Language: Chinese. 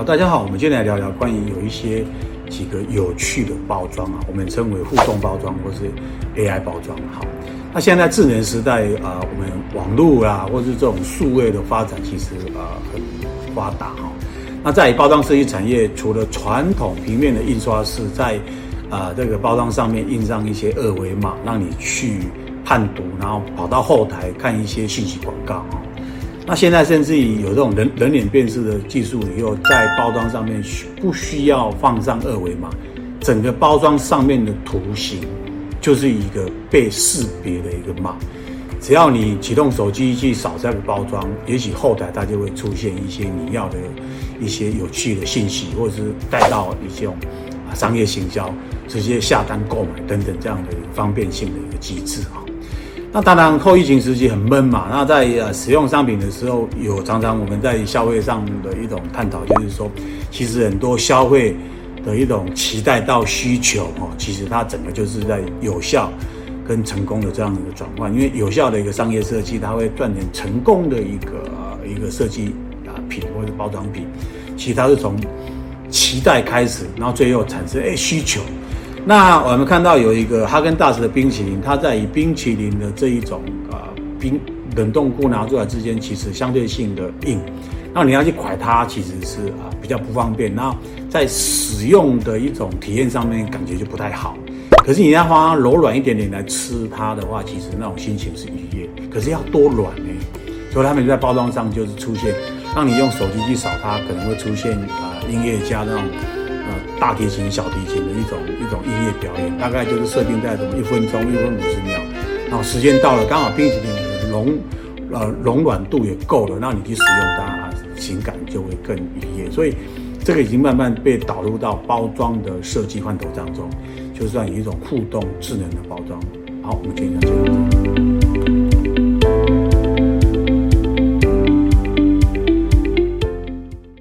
好，大家好，我们今天来聊聊关于有一些几个有趣的包装啊，我们称为互动包装或是 AI 包装。好，那现在智能时代啊、我们网络啊，或是这种数位的发展，其实啊、很发达哈。那在包装设计产业，除了传统平面的印刷是在啊、这个包装上面印上一些二维码，让你去判读，然后跑到后台看一些信息广告。那现在甚至于有这种人人脸辨识的技术以后，在包装上面需不需要放上二维码，整个包装上面的图形就是一个被识别的一个码。只要你启动手机去扫这个包装，也许后台它就会出现一些你要的一些有趣的信息，或者是带到一种商业行销，直接下单购买等等这样的方便性的一个机制啊。那当然，后疫情时期很闷嘛。那在呃使用商品的时候，有常常我们在消费上的一种探讨，就是说，其实很多消费的一种期待到需求哦，其实它整个就是在有效跟成功的这样的一个转换。因为有效的一个商业设计，它会锻炼成功的一个一个设计啊品或者包装品，其实它是从期待开始，然后最后产生哎需求。那我们看到有一个哈根达斯的冰淇淋，它在以冰淇淋的这一种啊冰冷冻库拿出来之间，其实相对性的硬，那你要去蒯它，其实是啊比较不方便。然后在使用的一种体验上面，感觉就不太好。可是你要花柔软一点点来吃它的话，其实那种心情是愉悦。可是要多软呢？所以他们在包装上就是出现，让你用手机去扫它，可能会出现啊音乐家那种。大提琴、小提琴的一种一种音乐表演，大概就是设定在什么一分钟、一分五十秒，然后时间到了，刚好冰淇淋的融呃融软度也够了，那你去使用它，情感就会更愉悦。所以这个已经慢慢被导入到包装的设计范畴当中，就算有一种互动智能的包装。好，我们今天就这样子。